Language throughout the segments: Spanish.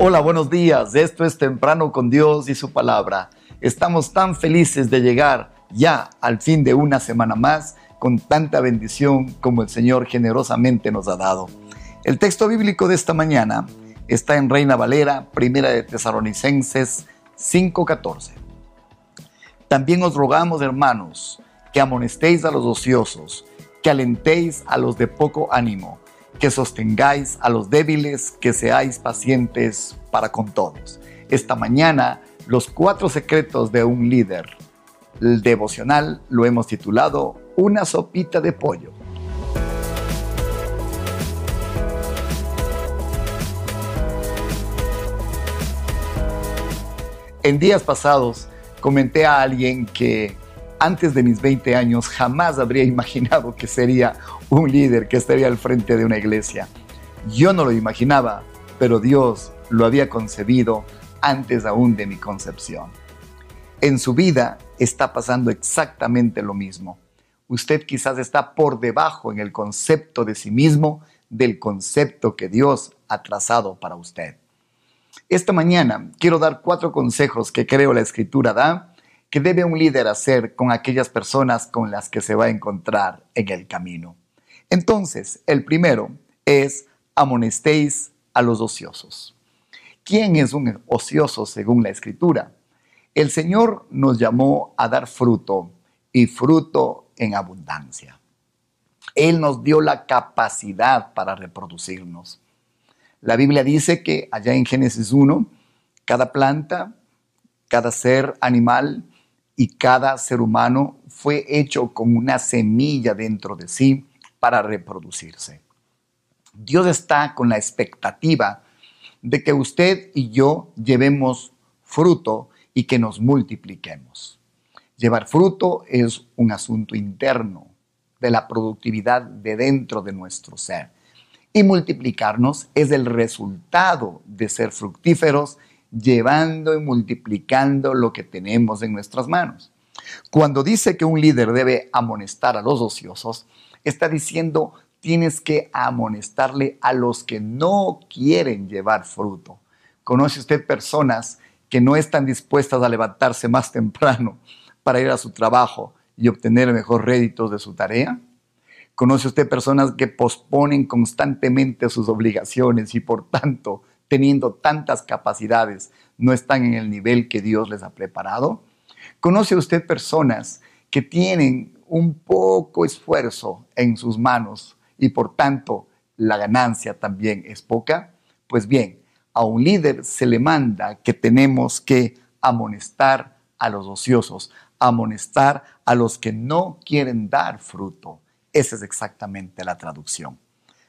Hola, buenos días. Esto es Temprano con Dios y su palabra. Estamos tan felices de llegar ya al fin de una semana más con tanta bendición como el Señor generosamente nos ha dado. El texto bíblico de esta mañana está en Reina Valera, Primera de Tesalonicenses 5:14. También os rogamos, hermanos, que amonestéis a los ociosos, que alentéis a los de poco ánimo que sostengáis a los débiles, que seáis pacientes para con todos. Esta mañana, los cuatro secretos de un líder. Devocional lo hemos titulado Una sopita de pollo. En días pasados comenté a alguien que antes de mis 20 años jamás habría imaginado que sería un líder que estaría al frente de una iglesia. Yo no lo imaginaba, pero Dios lo había concebido antes aún de mi concepción. En su vida está pasando exactamente lo mismo. Usted quizás está por debajo en el concepto de sí mismo del concepto que Dios ha trazado para usted. Esta mañana quiero dar cuatro consejos que creo la escritura da que debe un líder hacer con aquellas personas con las que se va a encontrar en el camino. Entonces, el primero es amonestéis a los ociosos. ¿Quién es un ocioso según la escritura? El Señor nos llamó a dar fruto y fruto en abundancia. Él nos dio la capacidad para reproducirnos. La Biblia dice que allá en Génesis 1, cada planta, cada ser animal y cada ser humano fue hecho con una semilla dentro de sí para reproducirse. Dios está con la expectativa de que usted y yo llevemos fruto y que nos multipliquemos. Llevar fruto es un asunto interno de la productividad de dentro de nuestro ser. Y multiplicarnos es el resultado de ser fructíferos llevando y multiplicando lo que tenemos en nuestras manos. Cuando dice que un líder debe amonestar a los ociosos, está diciendo tienes que amonestarle a los que no quieren llevar fruto. ¿Conoce usted personas que no están dispuestas a levantarse más temprano para ir a su trabajo y obtener mejor réditos de su tarea? ¿Conoce usted personas que posponen constantemente sus obligaciones y por tanto teniendo tantas capacidades, no están en el nivel que Dios les ha preparado? ¿Conoce usted personas que tienen un poco esfuerzo en sus manos y por tanto la ganancia también es poca? Pues bien, a un líder se le manda que tenemos que amonestar a los ociosos, amonestar a los que no quieren dar fruto. Esa es exactamente la traducción.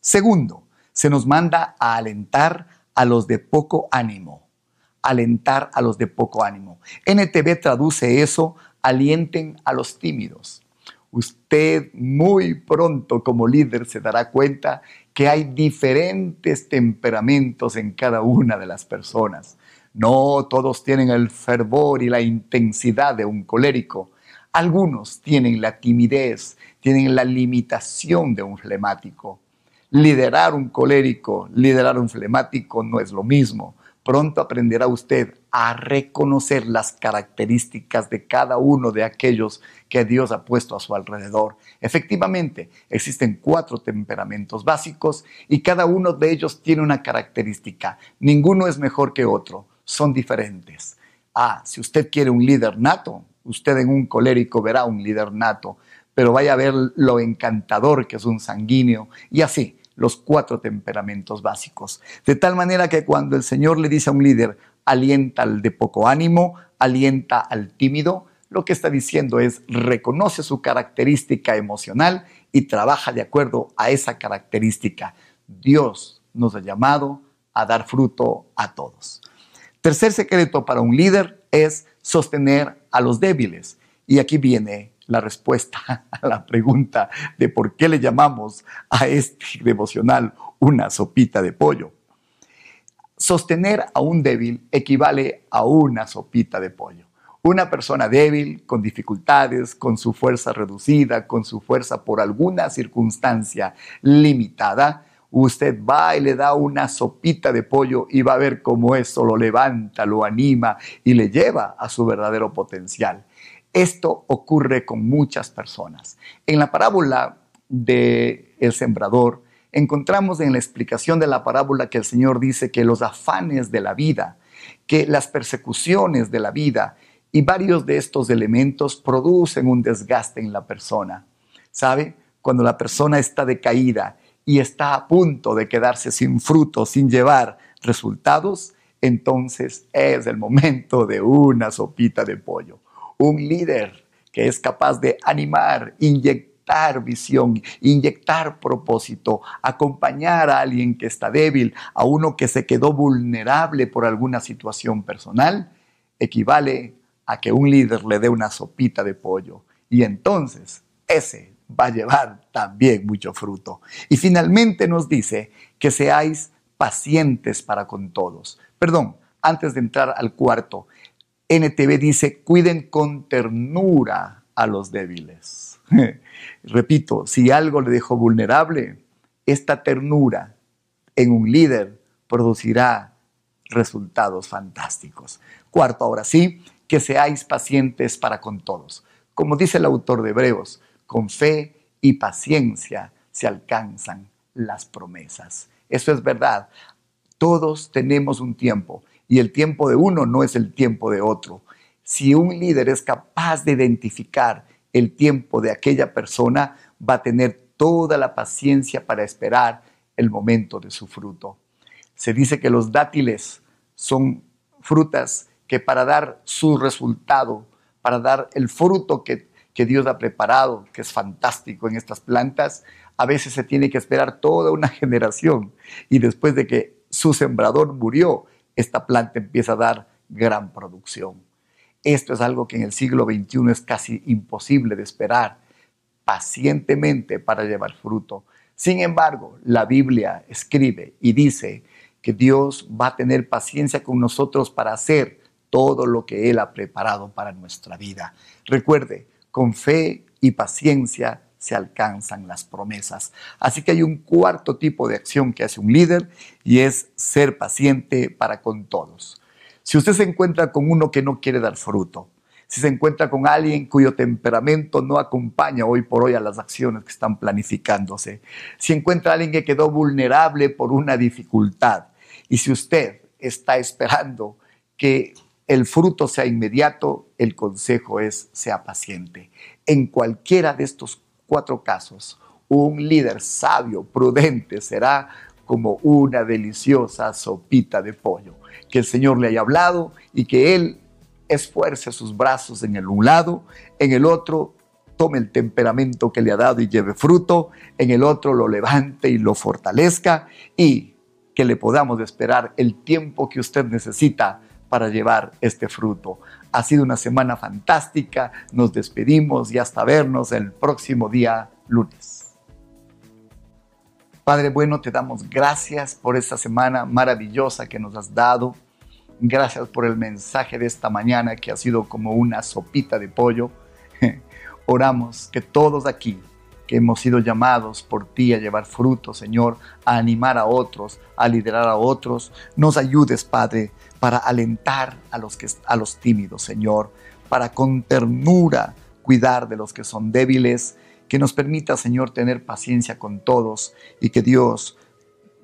Segundo, se nos manda a alentar a los de poco ánimo. Alentar a los de poco ánimo. NTV traduce eso, alienten a los tímidos. Usted muy pronto como líder se dará cuenta que hay diferentes temperamentos en cada una de las personas. No todos tienen el fervor y la intensidad de un colérico. Algunos tienen la timidez, tienen la limitación de un flemático. Liderar un colérico, liderar un flemático no es lo mismo. Pronto aprenderá usted a reconocer las características de cada uno de aquellos que Dios ha puesto a su alrededor. Efectivamente, existen cuatro temperamentos básicos y cada uno de ellos tiene una característica. Ninguno es mejor que otro, son diferentes. Ah, si usted quiere un líder nato, usted en un colérico verá un líder nato, pero vaya a ver lo encantador que es un sanguíneo y así los cuatro temperamentos básicos. De tal manera que cuando el Señor le dice a un líder, alienta al de poco ánimo, alienta al tímido, lo que está diciendo es, reconoce su característica emocional y trabaja de acuerdo a esa característica. Dios nos ha llamado a dar fruto a todos. Tercer secreto para un líder es sostener a los débiles. Y aquí viene la respuesta a la pregunta de por qué le llamamos a este devocional una sopita de pollo. Sostener a un débil equivale a una sopita de pollo. Una persona débil, con dificultades, con su fuerza reducida, con su fuerza por alguna circunstancia limitada, Usted va y le da una sopita de pollo y va a ver cómo eso lo levanta, lo anima y le lleva a su verdadero potencial. Esto ocurre con muchas personas. En la parábola de el sembrador, encontramos en la explicación de la parábola que el Señor dice que los afanes de la vida, que las persecuciones de la vida y varios de estos elementos producen un desgaste en la persona. ¿Sabe? Cuando la persona está decaída y está a punto de quedarse sin fruto, sin llevar resultados, entonces es el momento de una sopita de pollo. Un líder que es capaz de animar, inyectar visión, inyectar propósito, acompañar a alguien que está débil, a uno que se quedó vulnerable por alguna situación personal, equivale a que un líder le dé una sopita de pollo. Y entonces ese va a llevar también mucho fruto. Y finalmente nos dice que seáis pacientes para con todos. Perdón, antes de entrar al cuarto, NTV dice, cuiden con ternura a los débiles. Repito, si algo le dejó vulnerable, esta ternura en un líder producirá resultados fantásticos. Cuarto, ahora sí, que seáis pacientes para con todos. Como dice el autor de Hebreos, con fe y paciencia se alcanzan las promesas. Eso es verdad. Todos tenemos un tiempo y el tiempo de uno no es el tiempo de otro. Si un líder es capaz de identificar el tiempo de aquella persona, va a tener toda la paciencia para esperar el momento de su fruto. Se dice que los dátiles son frutas que para dar su resultado, para dar el fruto que, que Dios ha preparado, que es fantástico en estas plantas, a veces se tiene que esperar toda una generación y después de que su sembrador murió, esta planta empieza a dar gran producción. Esto es algo que en el siglo XXI es casi imposible de esperar pacientemente para llevar fruto. Sin embargo, la Biblia escribe y dice que Dios va a tener paciencia con nosotros para hacer todo lo que Él ha preparado para nuestra vida. Recuerde, con fe y paciencia se alcanzan las promesas. Así que hay un cuarto tipo de acción que hace un líder y es ser paciente para con todos. Si usted se encuentra con uno que no quiere dar fruto, si se encuentra con alguien cuyo temperamento no acompaña hoy por hoy a las acciones que están planificándose, si encuentra a alguien que quedó vulnerable por una dificultad y si usted está esperando que el fruto sea inmediato, el consejo es sea paciente. En cualquiera de estos cuatro casos, un líder sabio, prudente, será como una deliciosa sopita de pollo. Que el Señor le haya hablado y que Él esfuerce sus brazos en el un lado, en el otro tome el temperamento que le ha dado y lleve fruto, en el otro lo levante y lo fortalezca y que le podamos esperar el tiempo que usted necesita para llevar este fruto. Ha sido una semana fantástica, nos despedimos y hasta vernos el próximo día lunes. Padre bueno, te damos gracias por esta semana maravillosa que nos has dado. Gracias por el mensaje de esta mañana que ha sido como una sopita de pollo. Oramos que todos aquí que hemos sido llamados por ti a llevar fruto, Señor, a animar a otros, a liderar a otros. Nos ayudes, Padre, para alentar a los, que, a los tímidos, Señor, para con ternura cuidar de los que son débiles, que nos permita, Señor, tener paciencia con todos y que Dios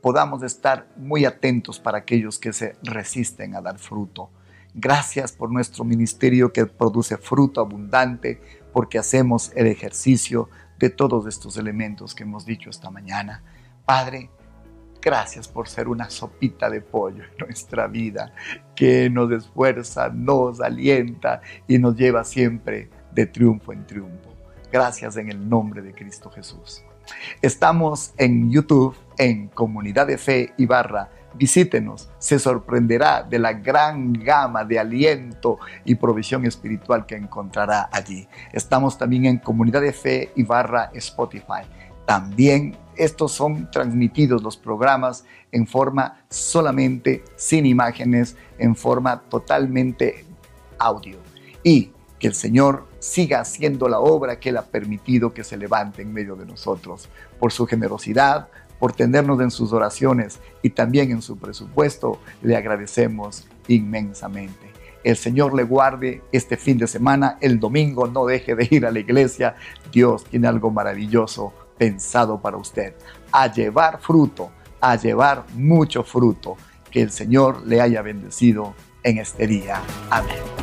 podamos estar muy atentos para aquellos que se resisten a dar fruto. Gracias por nuestro ministerio que produce fruto abundante, porque hacemos el ejercicio de todos estos elementos que hemos dicho esta mañana. Padre, gracias por ser una sopita de pollo en nuestra vida que nos esfuerza, nos alienta y nos lleva siempre de triunfo en triunfo. Gracias en el nombre de Cristo Jesús. Estamos en YouTube en Comunidad de Fe y Barra visítenos, se sorprenderá de la gran gama de aliento y provisión espiritual que encontrará allí. Estamos también en Comunidad de Fe y barra Spotify. También estos son transmitidos los programas en forma solamente sin imágenes, en forma totalmente audio. Y que el Señor siga haciendo la obra que Él ha permitido que se levante en medio de nosotros por su generosidad, por tenernos en sus oraciones y también en su presupuesto. Le agradecemos inmensamente. El Señor le guarde este fin de semana, el domingo no deje de ir a la iglesia. Dios tiene algo maravilloso pensado para usted. A llevar fruto, a llevar mucho fruto. Que el Señor le haya bendecido en este día. Amén.